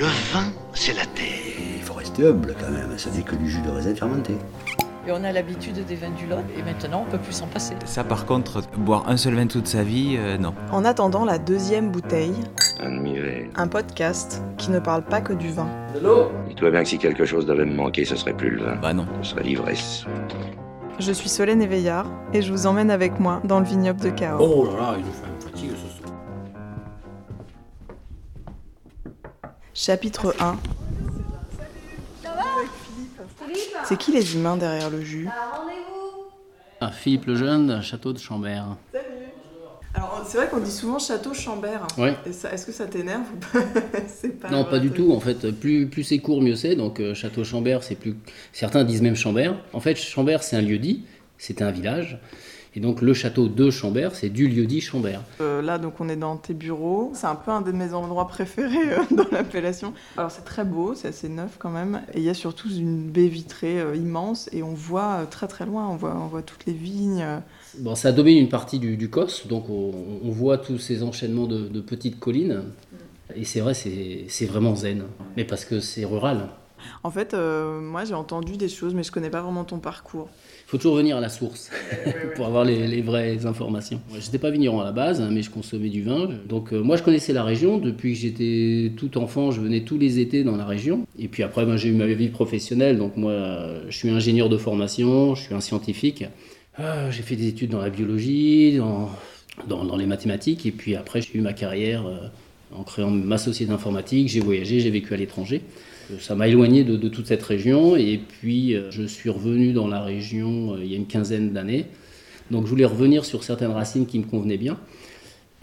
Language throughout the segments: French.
Le vin, c'est la terre. Il faut rester humble quand même, ça n'est que du jus de raisin fermenté. Et on a l'habitude des vins du Lot, et maintenant on peut plus s'en passer. Ça par contre, boire un seul vin toute sa vie, euh, non. En attendant la deuxième bouteille, Admirez. un podcast qui ne parle pas que du vin. Dis-toi bien que si quelque chose devait me manquer, ce serait plus le vin. Bah non. Ce serait l'ivresse. Je suis Solène Éveillard et je vous emmène avec moi dans le vignoble de Cahors. Oh là là, il nous fait Chapitre 1 C'est qui les humains derrière le jus Ah, Philippe le Jeune, château de Chambert. Alors c'est vrai qu'on dit souvent château Chambert. Ouais. Est-ce que ça t'énerve ou pas Non, pas du ça. tout. En fait, plus, plus c'est court, mieux c'est. Donc, euh, château Chambert, c'est plus. Certains disent même Chambert. En fait, Chambert, c'est un lieu dit. C'était un village. Et donc, le château de Chambert, c'est du lieu dit Chambert. Euh, là, donc, on est dans tes bureaux. C'est un peu un de mes endroits préférés euh, dans l'appellation. Alors, c'est très beau, c'est assez neuf quand même. Et il y a surtout une baie vitrée euh, immense et on voit très très loin. On voit, on voit toutes les vignes. Bon, ça domine une partie du, du Cos. Donc, on, on voit tous ces enchaînements de, de petites collines. Et c'est vrai, c'est vraiment zen. Mais parce que c'est rural. En fait, euh, moi, j'ai entendu des choses, mais je connais pas vraiment ton parcours. Il faut toujours venir à la source pour avoir les, les vraies informations. Je n'étais pas vigneron à la base, hein, mais je consommais du vin. Donc euh, moi, je connaissais la région. Depuis que j'étais tout enfant, je venais tous les étés dans la région. Et puis après, ben, j'ai eu ma vie professionnelle. Donc moi, je suis ingénieur de formation, je suis un scientifique. Ah, j'ai fait des études dans la biologie, dans, dans, dans les mathématiques. Et puis après, j'ai eu ma carrière euh, en créant ma société d'informatique. J'ai voyagé, j'ai vécu à l'étranger. Euh, Ça m'a éloigné de, toute cette région et puis euh, je suis revenu dans la région euh, il y a une quinzaine d'années. Donc je voulais revenir sur certaines racines qui me convenaient bien.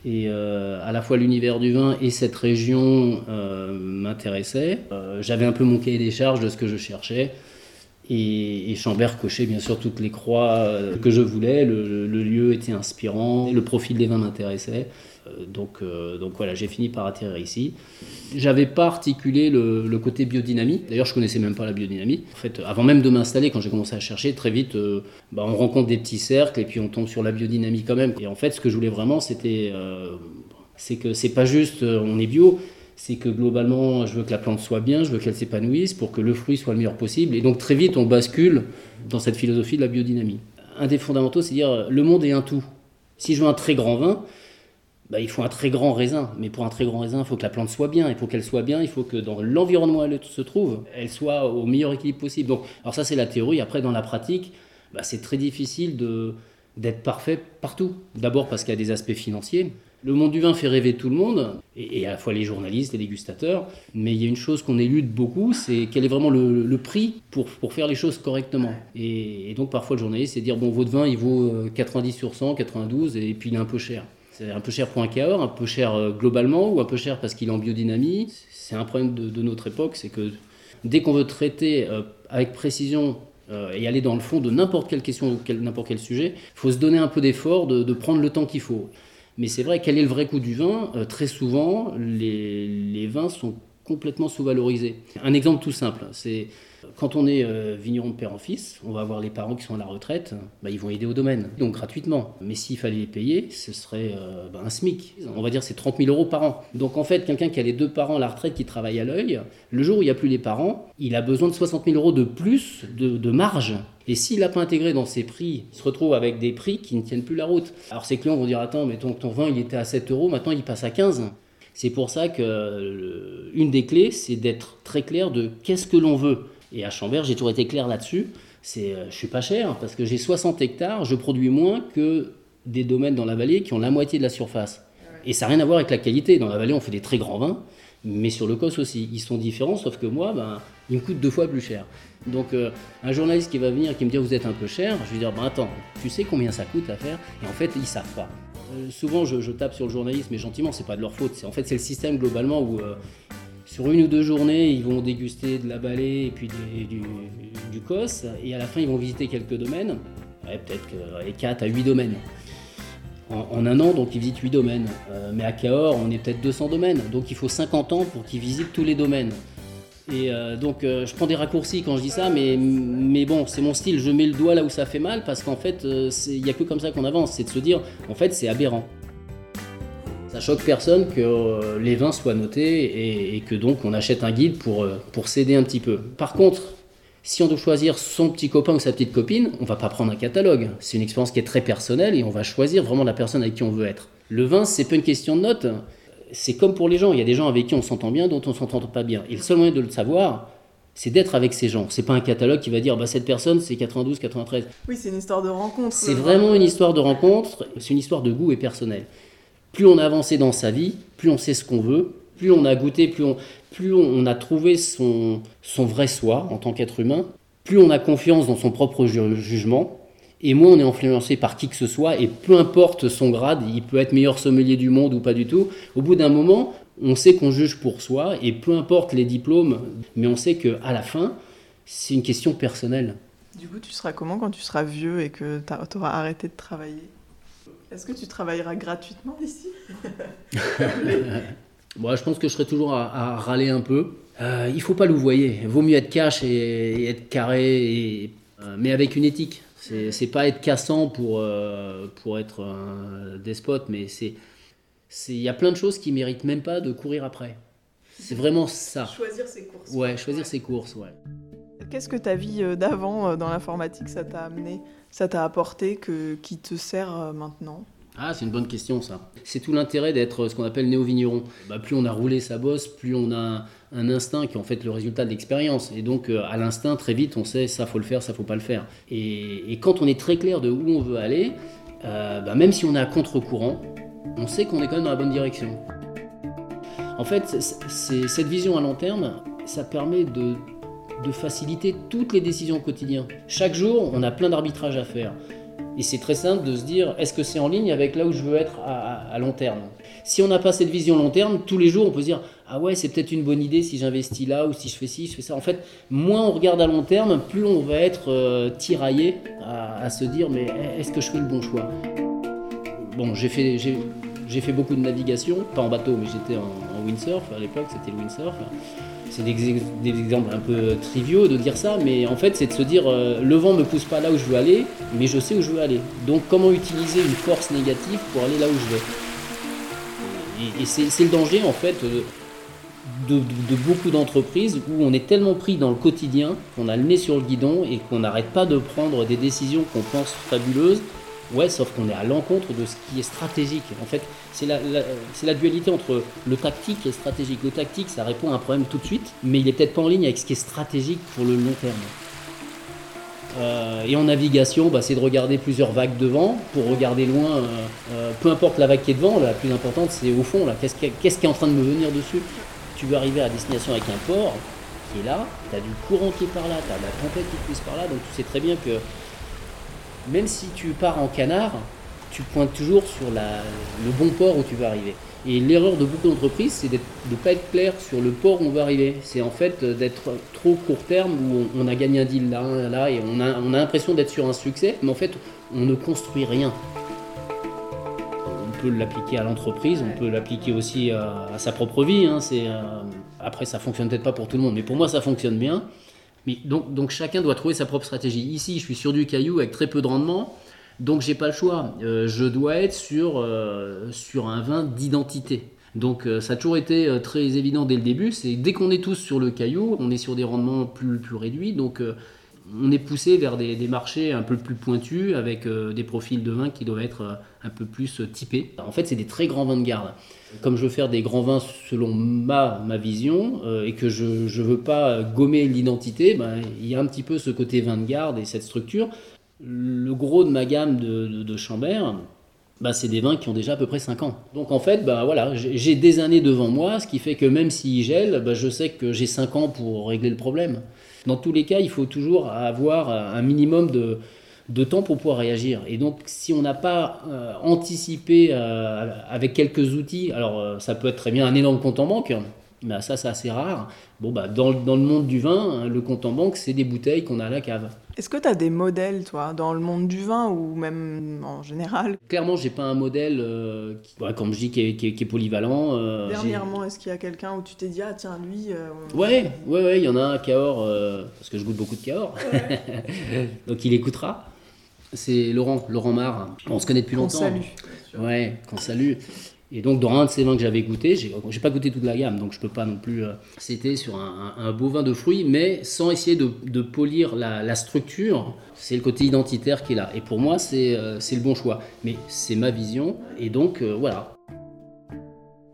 Et à la fois l'univers du vin et cette région m'intéressaient. J'avais un peu mon cahier des charges de ce que je cherchais. Et, Chambert cochait bien sûr toutes les croix que je voulais. Le, le lieu était inspirant, le profil des vins m'intéressait. Euh, donc, euh, donc voilà, j'ai fini par atterrir ici. J'avais pas articulé le, côté biodynamie. D'ailleurs, je connaissais même pas la biodynamie. En fait, avant même de m'installer, quand j'ai commencé à chercher, très vite, euh, bah, on rencontre des petits cercles et puis on tombe sur la biodynamie quand même. Et en fait, ce que je voulais vraiment, c'était, euh, c'est que c'est pas juste euh, on est bio. C'est que globalement, je veux que la plante soit bien, je veux qu'elle s'épanouisse pour que le fruit soit le meilleur possible. Et donc très vite, on bascule dans cette philosophie de la biodynamie. Un des fondamentaux, c'est dire le monde est un tout. Si je veux un très grand vin, bah, il faut un très grand raisin. Mais pour un très grand raisin, il faut que la plante soit bien. Et pour qu'elle soit bien, il faut que dans l'environnement où elle se trouve, elle soit au meilleur équilibre possible. Donc, alors ça, c'est la théorie. Après, dans la pratique, bah, c'est très difficile d'être parfait partout. D'abord parce qu'il y a des aspects financiers. Le monde du vin fait rêver tout le monde, et, à la fois les journalistes, les dégustateurs. Mais il y a une chose qu'on élude beaucoup, c'est quel est vraiment le, prix pour, faire les choses correctement. Et, et donc parfois le journaliste, c'est dire, bon, votre vin, il vaut euh, 90 sur 100, 92, et puis il est un peu cher. C'est un peu cher pour un Cahors, un peu cher euh, globalement, ou un peu cher parce qu'il est en biodynamie. C'est un problème de, notre époque, c'est que dès qu'on veut traiter euh, avec précision euh, et aller dans le fond de n'importe quelle question ou n'importe quel sujet, il faut se donner un peu d'effort, de, prendre le temps qu'il faut. Mais c'est vrai, quel est le vrai coût du vin? Très souvent, les, les vins sont complètement sous-valorisés. Un exemple tout simple, c'est quand on est euh, vigneron de père en fils, on va avoir les parents qui sont à la retraite, bah, ils vont aider au domaine, donc gratuitement. Mais s'il fallait les payer, ce serait euh, bah, un SMIC. On va dire c'est 30 000 euros par an. Donc en fait, quelqu'un qui a les deux parents à la retraite qui travaillent à l'œil, le jour où il n'y a plus les parents, il a besoin de 60 000 euros de plus de, marge. Et s'il n'a pas intégré dans ses prix, il se retrouve avec des prix qui ne tiennent plus la route. Alors ses clients vont dire Attends, mais ton, vin il était à 7 euros, maintenant il passe à 15. C'est pour ça que euh, une des clés, c'est d'être très clair de qu'est-ce que l'on veut. Et à Chambert, j'ai toujours été clair là-dessus. C'est, euh, je suis pas cher parce que j'ai 60 hectares, je produis moins que des domaines dans la vallée qui ont la moitié de la surface. Et ça n'a rien à voir avec la qualité. Dans la vallée, on fait des très grands vins, mais sur le COS aussi. Ils sont différents, sauf que moi, ben, ils me coûtent deux fois plus cher. Donc, euh, un journaliste qui va venir qui me dit vous êtes un peu cher, je vais dire ben, attends, tu sais combien ça coûte à faire? Et en fait, ils savent pas. Euh, souvent, je, tape sur le journaliste, mais gentiment, c'est pas de leur faute. En fait, c'est le système globalement où. Sur une ou deux journées, ils vont déguster de la balai et puis du, du cos, et à la fin, ils vont visiter quelques domaines, Ouais, peut-être que, allez, 4 à 8 domaines. En, un an, donc ils visitent 8 domaines. Euh, mais à Cahors, on est peut-être 200 domaines, donc il faut 50 ans pour qu'ils visitent tous les domaines. Et euh, donc, euh, je prends des raccourcis quand je dis ça, mais, mais bon, c'est mon style. Je mets le doigt là où ça fait mal parce qu'en fait, il n'y a que comme ça qu'on avance. C'est de se dire, en fait, c'est aberrant. Ça choque personne que euh, les vins soient notés et, et que donc on achète un guide pour, euh, pour s'aider un petit peu. Par contre, si on doit choisir son petit copain ou sa petite copine, on va pas prendre un catalogue. C'est une expérience qui est très personnelle et on va choisir vraiment la personne avec qui on veut être. Le vin, c'est pas une question de notes. C'est comme pour les gens. Il y a des gens avec qui on s'entend bien, d'autres on s'entend pas bien. Et le seul moyen de le savoir, c'est d'être avec ces gens. C'est pas un catalogue qui va dire bah cette personne c'est 92, 93. Oui, c'est une histoire de rencontre. C'est vraiment une histoire de rencontre. C'est une histoire de goût et personnel. Plus on a avancé dans sa vie, plus on sait ce qu'on veut, plus on a goûté, plus on, plus on a trouvé son, son vrai soi en tant qu'être humain, plus on a confiance dans son propre ju- jugement, et moins on est influencé par qui que ce soit, et peu importe son grade, il peut être meilleur sommelier du monde ou pas du tout, au bout d'un moment, on sait qu'on juge pour soi, et peu importe les diplômes, mais on sait que à la fin, c'est une question personnelle. Du coup, tu seras comment quand tu seras vieux et que tu auras arrêté de travailler? Est-ce que tu travailleras gratuitement ici Moi, je pense que je serai toujours à, à râler un peu. Euh, il faut pas louvoyer. Vaut mieux être cash et, et être carré, et, euh, mais avec une éthique. C'est pas être cassant pour, euh, pour être un despote, mais c'est c'est- il y a plein de choses qui méritent même pas de courir après. C'est vraiment ça. Choisir ses courses. Ouais, choisir ses courses, ouais. Qu'est-ce que ta vie euh, d'avant dans l'informatique, ça t'a amené, ça t'a apporté, que, qui te sert euh, maintenant? Ah, c'est une bonne question ça. C'est tout l'intérêt d'être ce qu'on appelle néo-vigneron. Bah, plus on a roulé sa bosse, plus on a un instinct qui est en fait le résultat de l'expérience. Et donc euh, à l'instinct, très vite, on sait ça faut le faire, ça faut pas le faire. Et, quand on est très clair de où on veut aller, euh, bah, même si on est à contre-courant, on sait qu'on est quand même dans la bonne direction. En fait, cette vision à long terme, ça permet de, de faciliter toutes les décisions au quotidien. Chaque jour, on a plein d'arbitrages à faire. Et c'est très simple de se dire, est-ce que c'est en ligne avec là où je veux être à, long terme? Si on n'a pas cette vision long terme, tous les jours, on peut se dire, ah ouais, c'est peut-être une bonne idée si j'investis là ou si je fais ci, je fais ça. En fait, moins on regarde à long terme, plus on va être euh, tiraillé à, se dire, mais est-ce que je fais le bon choix? Bon, j'ai fait, beaucoup de navigation, pas en bateau, mais j'étais en windsurf à l'époque, c'était le windsurf. C'est des, ex- des exemples un peu triviaux de dire ça, mais en fait, c'est de se dire euh, le vent me pousse pas là où je veux aller, mais je sais où je veux aller. Donc, comment utiliser une force négative pour aller là où je vais? Et, c'est, le danger, en fait, euh, de beaucoup d'entreprises où on est tellement pris dans le quotidien qu'on a le nez sur le guidon et qu'on n'arrête pas de prendre des décisions qu'on pense fabuleuses. Ouais, sauf qu'on est à l'encontre de ce qui est stratégique. En fait, c'est la, dualité entre le tactique et le stratégique. Le tactique, ça répond à un problème tout de suite, mais il est peut-être pas en ligne avec ce qui est stratégique pour le long terme. Euh, et en navigation, bah, c'est de regarder plusieurs vagues devant pour regarder loin. euh, euh, peu importe la vague qui est devant, la plus importante, c'est au fond. Qu'est-ce qui, qui est en train de me venir dessus? Tu veux arriver à destination avec un port qui est là, tu as du courant qui est par là, tu as de la tempête qui pousse par là, donc tu sais très bien que même si tu pars en canard, tu pointes toujours sur la- le bon port où tu veux arriver. Et l'erreur de beaucoup d'entreprises, c'est de ne pas être clair sur le port où on veut arriver. C'est en fait euh, d'être trop court terme où on, on a gagné un deal là, là, et on a, on a l'impression d'être sur un succès, mais en fait, on ne construit rien. On peut l'appliquer à l'entreprise, on peut l'appliquer aussi à, à sa propre vie. hein, euh, après, ça fonctionne peut-être pas pour tout le monde, mais pour moi, ça fonctionne bien. Donc, chacun doit trouver sa propre stratégie. Ici, je suis sur du caillou avec très peu de rendement, donc j'ai pas le choix. Euh, je dois être sur, euh, sur un vin d'identité. Donc euh, ça a toujours été très évident dès le début. C'est dès qu'on est tous sur le caillou, on est sur des rendements plus, plus réduits. Donc on est poussé vers des, des marchés un peu plus pointus avec des profils de vin qui doivent être un peu plus typés. En fait, c'est des très grands vins de garde. Comme je veux faire des grands vins selon ma, ma vision euh, et que je ne veux pas euh, gommer l'identité, ben, il y a un petit peu ce côté vin de garde et cette structure. Le gros de ma gamme de, de, de Chambert, bah, c'est des vins qui ont déjà à peu près 5 ans. Donc en fait, bah, voilà, j'ai des années devant moi, ce qui fait que même s'il gèle, bah, je sais que j'ai 5 ans pour régler le problème. Dans tous les cas, il faut toujours avoir un minimum de, de temps pour pouvoir réagir. Et donc si on n'a pas euh, anticipé euh, avec quelques outils, alors euh, ça peut être très bien un énorme compte en banque, mais ça c'est assez rare. Bon, bah, dans, dans le monde du vin, hein, le compte en banque, c'est des bouteilles qu'on a à la cave. Est-ce que tu as des modèles, toi, dans le monde du vin ou même en général? Clairement, j'ai pas un modèle, euh, qui, ouais, comme je dis, qui est, qui est- qui est polyvalent. euh, Dernièrement, est-ce qu'il y a quelqu'un où tu t'es dit, ah tiens, lui. euh, on- Ouais, ouais, ouais, il y en a un, Cahors, parce que je goûte beaucoup de Cahors, donc il écoutera. C'est Laurent, Laurent Marre. On se connaît depuis qu'on longtemps. salue. Ouais, qu'on salue. Et donc, dans un de ces vins que j'avais goûté, j'ai j'ai pas goûté toute la gamme, donc je peux pas non plus. euh, C'était sur un, un- un beau vin de fruits, mais sans essayer de, de polir la, la structure. C'est le côté identitaire qui est là. Et pour moi, c'est euh, c'est le bon choix. Mais c'est ma vision, et donc euh, voilà.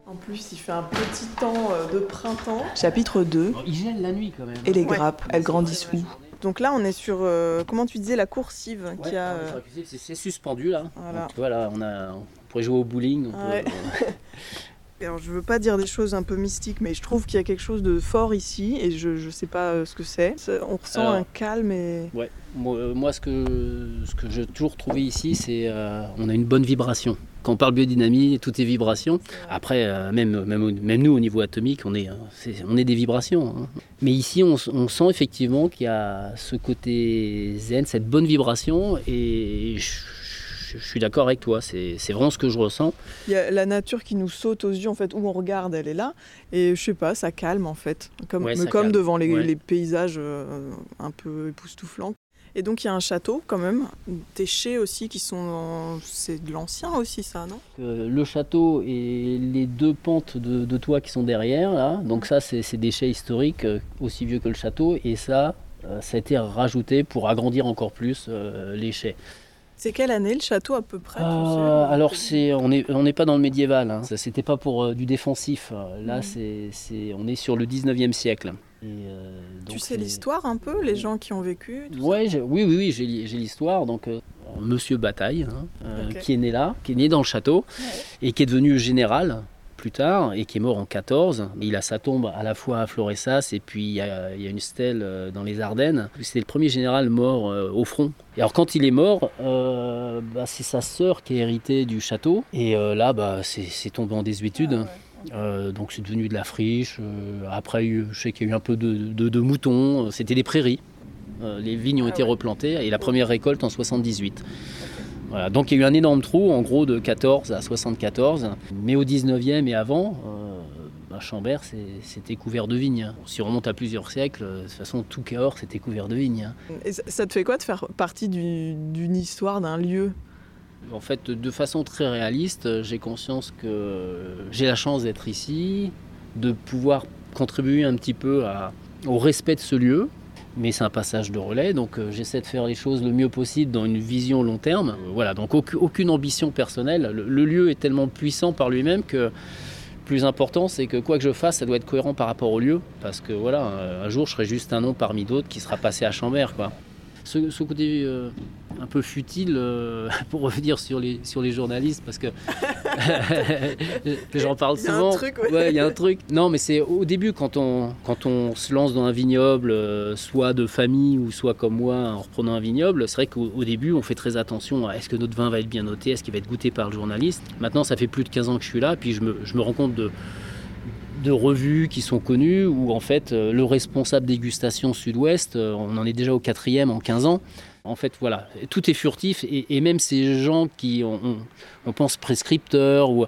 En plus, il fait un petit temps euh, de printemps. Chapitre 2. Il gèle la nuit quand même. Et les Ouais. grappes, elles grandissent où? Donc là, on est sur, euh, comment tu disais, la coursive Ouais, qui a... euh, c'est- suspendu là. Voilà. Donc, voilà, on, a, on pourrait jouer au bowling. on peut- Ouais. Alors, je veux pas dire des choses un peu mystiques, mais je trouve qu'il y a quelque chose de fort ici, et je, je sais pas euh, ce que c'est. On ressent Alors. un calme et... Ouais, moi, euh, moi, ce que, ce que j'ai toujours trouvé ici, c'est euh, on a une bonne vibration. Quand on parle biodynamie, tout est vibration. Après, euh, même, même, même nous, au niveau atomique, on est, on est des vibrations. hein. Mais ici, on, on sent effectivement qu'il y a ce côté zen, cette bonne vibration. Et je, je- je suis d'accord avec toi, c'est vraiment ce que je ressens. Il y a la nature qui nous saute aux yeux, en fait, où on regarde, elle est là, et je sais pas, ça calme, en fait. Comme, Ouais, comme calme. devant les, Ouais. les paysages euh, un peu époustouflants. Et donc, il y a un château, quand même, des chais aussi, qui sont... C'est de l'ancien aussi, ça, non? Euh, le château et les deux pentes de, de toit qui sont derrière, là, donc ça, c'est des chais historiques, euh, aussi vieux que le château, et ça, euh, ça a été rajouté pour agrandir encore plus euh, les chais. C'est quelle année, le château, à peu près Euh, alors, c'est, on n'est on pas dans le médiéval, hein. ça c'était pas pour euh, du défensif, Euh, là, Mhm. c'est, c'est, on est sur le 19e siècle. Et, euh, Tu sais l'histoire, un peu, les gens qui ont vécu Ouais, j'ai- oui, oui, oui, j'ai l'histoire. Donc, Monsieur Bataille, hein, qui est né là, qui est né dans le château, et qui est devenu général plus tard, et qui est mort en 14. Il a sa tombe à la fois à Floressas, et puis il y a, il y a une stèle euh, dans les Ardennes. C'était le premier général mort euh, au front. Et alors, quand il est mort, euh, bah, c'est sa sœur qui a hérité du château, et euh, là, bah, c'est tombé en désuétude. Euh, donc c'est devenu de la friche. Euh, après, je sais qu'il y a eu un peu de, de- de moutons. C'était des prairies. Euh, les vignes ont Ah été ouais. replantées et la première récolte en 78. Voilà, donc il y a eu un énorme trou, en gros de 14 à 74. Mais au 19e et avant, euh, bah, Chambert c'était couvert de vignes. Si on remonte à plusieurs siècles, de toute façon tout Cahors c'était couvert de vignes. Et ça, te fait quoi de faire partie du- d'une histoire, d'un lieu? En fait, de façon très réaliste, j'ai conscience que j'ai la chance d'être ici, de pouvoir contribuer un petit peu à- au respect de ce lieu. Mais c'est un passage de relais, donc euh, j'essaie de faire les choses le mieux possible dans une vision long terme. Euh, voilà, donc aucune, ambition personnelle. Le, le lieu est tellement puissant par lui-même que le plus important, c'est que quoi que je fasse, ça doit être cohérent par rapport au lieu. Parce que voilà, euh, un jour, je serai juste un nom parmi d'autres qui sera passé à Chambert, quoi. Ce, ce côté euh, un peu futile, euh, pour revenir sur les, sur les journalistes, parce que j'en parle Il y a un souvent. truc, ouais. il y a un truc. Non, mais c'est au début, quand on, quand on se lance dans un vignoble, euh, soit de famille ou soit comme moi, en reprenant un vignoble, c'est vrai qu'au au début, on fait très attention à est-ce que notre vin va être bien noté, est-ce qu'il va être goûté par le journaliste. Maintenant, ça fait plus de 15 ans que je suis là, puis je me, je me rends compte de de revues qui sont connues où en fait euh, le responsable dégustation sud-ouest, euh, on en est déjà au quatrième en 15 ans. En fait, voilà, tout est furtif et, même ces gens qui, on, on- pense prescripteurs ou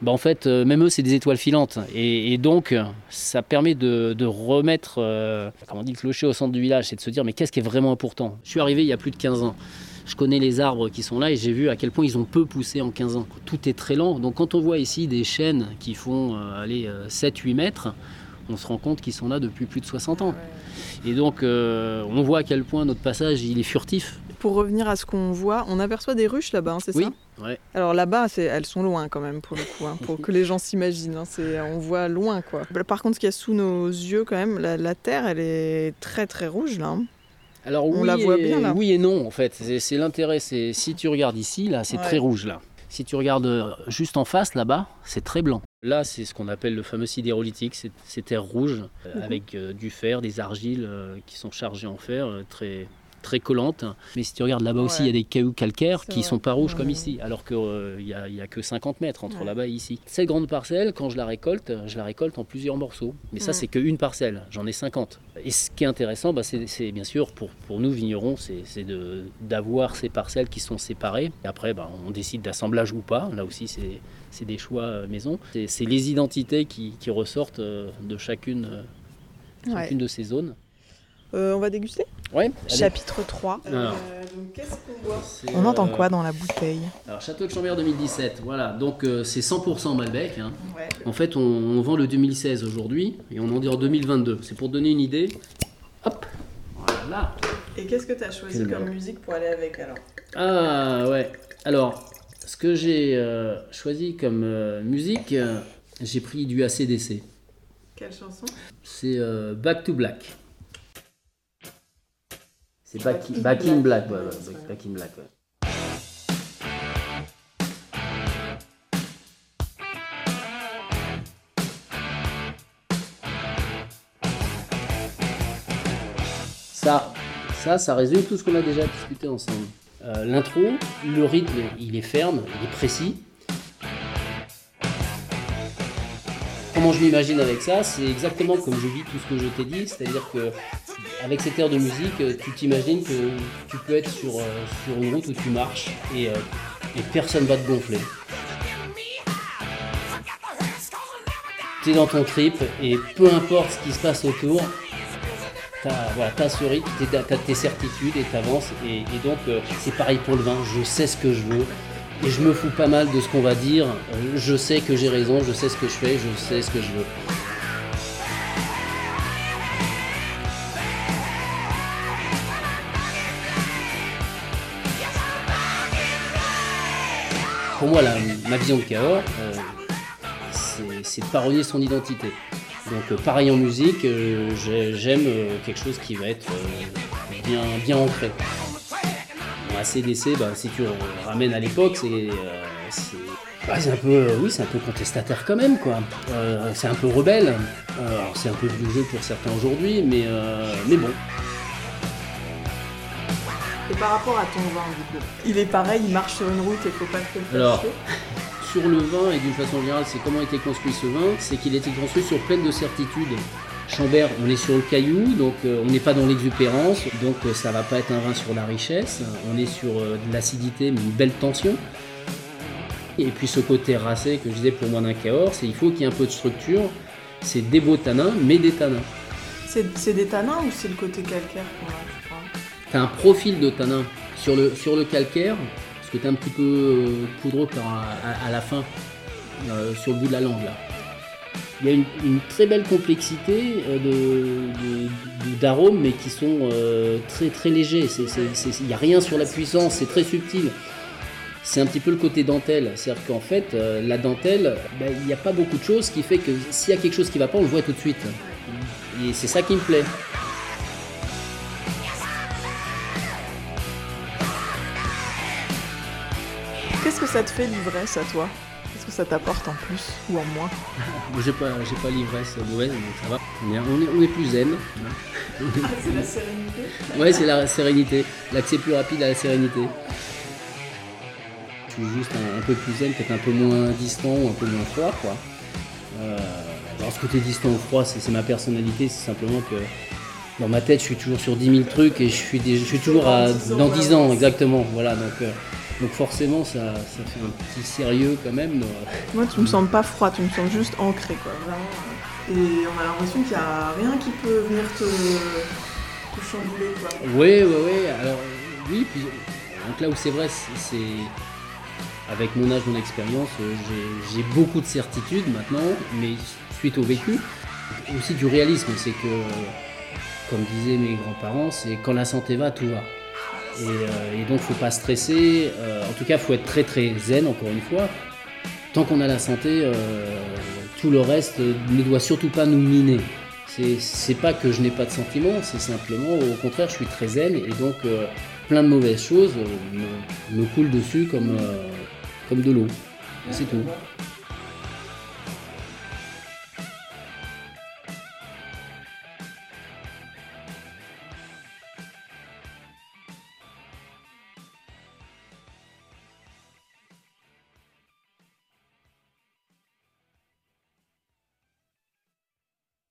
bah, en fait, euh, même eux, c'est des étoiles filantes. Et, donc, ça permet de, remettre, comment on dit, le clocher au centre du village. C'est de se dire, mais qu'est-ce qui est vraiment important? Je suis arrivé il y a plus de 15 ans. Je connais les arbres qui sont là et j'ai vu à quel point ils ont peu poussé en 15 ans. Tout est très lent. Donc, quand on voit ici des chênes qui font euh, aller 7-8 mètres, on se rend compte qu'ils sont là depuis plus de 60 ans. Et donc, euh, on voit à quel point notre passage, il est furtif. Pour revenir à ce qu'on voit, on aperçoit des ruches là-bas, hein, c'est Oui, ça? ouais. Alors là-bas, elles sont loin quand même pour le coup, hein, pour que les gens s'imaginent. hein, on voit loin quoi. Par contre, ce qu'il y a sous nos yeux quand même, la, la terre, elle est très très rouge là. hein. Alors On oui, la voit et, bien, là. oui et non en fait. C'est l'intérêt. C'est si tu regardes ici, là, c'est Ouais. très rouge là. Si tu regardes euh, juste en face là-bas, c'est très blanc. Là, c'est ce qu'on appelle le fameux sidérolitique. C'est c'est terre rouge euh, Mhm. avec euh, du fer, des argiles euh, qui sont chargées en fer, euh, très très collantes. Mais si tu regardes là-bas aussi, il y a des cailloux calcaires qui vrai. sont pas rouges comme ici, alors qu'il n'y a, y a que 50 mètres entre Ouais. là-bas et ici. Cette grande parcelle, quand je la récolte, je la récolte en plusieurs morceaux. Mais ça, c'est qu'une parcelle. J'en ai 50. Et ce qui est intéressant, bah, c'est bien sûr pour, pour nous vignerons, c'est d'avoir ces parcelles qui sont séparées. Et après, bah, on décide d'assemblage ou pas. Là aussi, c'est des choix euh, maison. C'est les identités qui, qui ressortent euh, de chacune, euh, de ces zones. Euh, on va déguster? Ouais. Chapitre 3. Alors. Euh, donc qu'est-ce qu'on voit C'est, On entend euh, quoi dans la bouteille Alors, Château de Chambord 2017, voilà. Donc, euh, c'est 100% Malbec. hein. Ouais. En fait, on, on vend le 2016 aujourd'hui et on en dit en 2022. C'est pour donner une idée. Hop, voilà. Et qu'est-ce que tu as choisi comme musique pour aller avec alors Ah ouais. Alors, ce que j'ai euh, choisi comme euh, musique, euh, j'ai pris du ACDC. Quelle chanson? C'est euh, Back to Black. C'est Back, in Black. Black, ouais, Ouais, ouais, c'est Back, vrai. Back in Black, ouais. Ça, ça, ça résume tout ce qu'on a déjà discuté ensemble. Euh, L'intro, le rythme, il est ferme, il est précis. Comment je m'imagine avec ça C'est exactement comme je vis tout ce que je t'ai dit, c'est-à-dire que avec cette air de musique, euh, tu t'imagines que tu peux être sur, euh, une route où tu marches et, euh, et personne va te gonfler. Tu es dans ton trip et peu importe ce qui se passe autour, tu as, voilà, t'as ce rythme, tu as tes certitudes et tu avances. Et, donc c'est pareil pour le vin, je sais ce que je veux. Et je me fous pas mal de ce qu'on va dire. Je sais que j'ai raison, je sais ce que je fais, je sais ce que je veux. Pour moi, ma vision de Cahors, euh, c'est- de parodier son identité. Donc euh, pareil en musique, euh, j'ai- j'aime euh, quelque chose qui va être bien, bien ancré. Bon, ACDC, bah, si tu ramènes à l'époque, c'est euh, c'est- bah, c'est un peu, euh, oui, c'est un peu contestataire quand même, quoi. Euh, c'est un peu rebelle. Euh, alors, c'est un peu vieux jeu pour certains aujourd'hui, mais, euh, mais bon. Et par rapport à ton vin, du coup Il est pareil, il marche sur une route et faut pas le faire Alors. Sur le vin et d'une façon générale, c'est comment a été construit ce vin, c'est qu'il a été construit sur pleine de certitudes. Chambert, on est sur le caillou, donc euh, on n'est pas dans l'exupérance, donc euh, ça va pas être un vin sur la richesse. On est sur euh, de l'acidité, mais une belle tension. Et puis ce côté racé que je disais pour moi d'un Cahors, c'est il faut qu'il y ait un peu de structure. C'est des beaux tanins, mais des tanins. C'est des tanins ou c'est le côté calcaire qu'on a T'as un profil de tanin sur le, sur le calcaire, parce que t'es un petit peu poudreux à, à la fin, euh, sur le bout de la langue là. Il y a une, très belle complexité euh, d'arômes, mais qui sont euh, très très légers. Il n'y a rien sur la puissance, c'est très subtil. C'est un petit peu le côté dentelle. C'est-à-dire qu'en fait, euh, la dentelle, ben, il n'y a pas beaucoup de choses, qui fait que s'il y a quelque chose qui ne va pas, on le voit tout de suite. Et c'est ça qui me plaît. Qu'est-ce que ça te fait l'ivresse à toi? Qu'est-ce que ça t'apporte en plus ou en moins Moi, J'ai pas, j'ai pas l'ivresse mauvaise, donc ça va. On est, on est, on est plus zen. C'est la sérénité Ouais, c'est la sérénité. L'accès plus rapide à la sérénité. Je suis juste un, un peu plus zen, peut-être un peu moins distant ou un peu moins froid, quoi. Euh, alors, ce côté distant ou froid, c'est c'est ma personnalité, c'est simplement que dans ma tête, je suis toujours sur 10 000 trucs et je suis, des- je suis toujours à, dans 10 ans, exactement. Voilà, donc, euh, donc forcément, ça, ça fait un petit sérieux quand même. Moi, tu me sens pas froid, tu me sens juste ancré, quoi. Vraiment. Et on a l'impression qu'il y a rien qui peut venir te, te chambouler, quoi. Oui, oui, oui. Alors, oui, puis donc là où c'est vrai, c'est- avec mon âge, mon expérience, euh, j'ai- j'ai beaucoup de certitudes maintenant, mais suite au vécu, aussi du réalisme, c'est que, comme disaient mes grands-parents, c'est quand la santé va, tout va. Et, euh, et donc, faut pas stresser. euh, en tout cas, faut être très très zen, encore une fois. Tant qu'on a la santé, euh, tout le reste ne doit surtout pas nous miner. C'est- pas que je n'ai pas de sentiments, c'est simplement, au contraire, je suis très zen et donc euh, plein de mauvaises choses me, me coulent dessus comme, euh, comme de l'eau. C'est tout.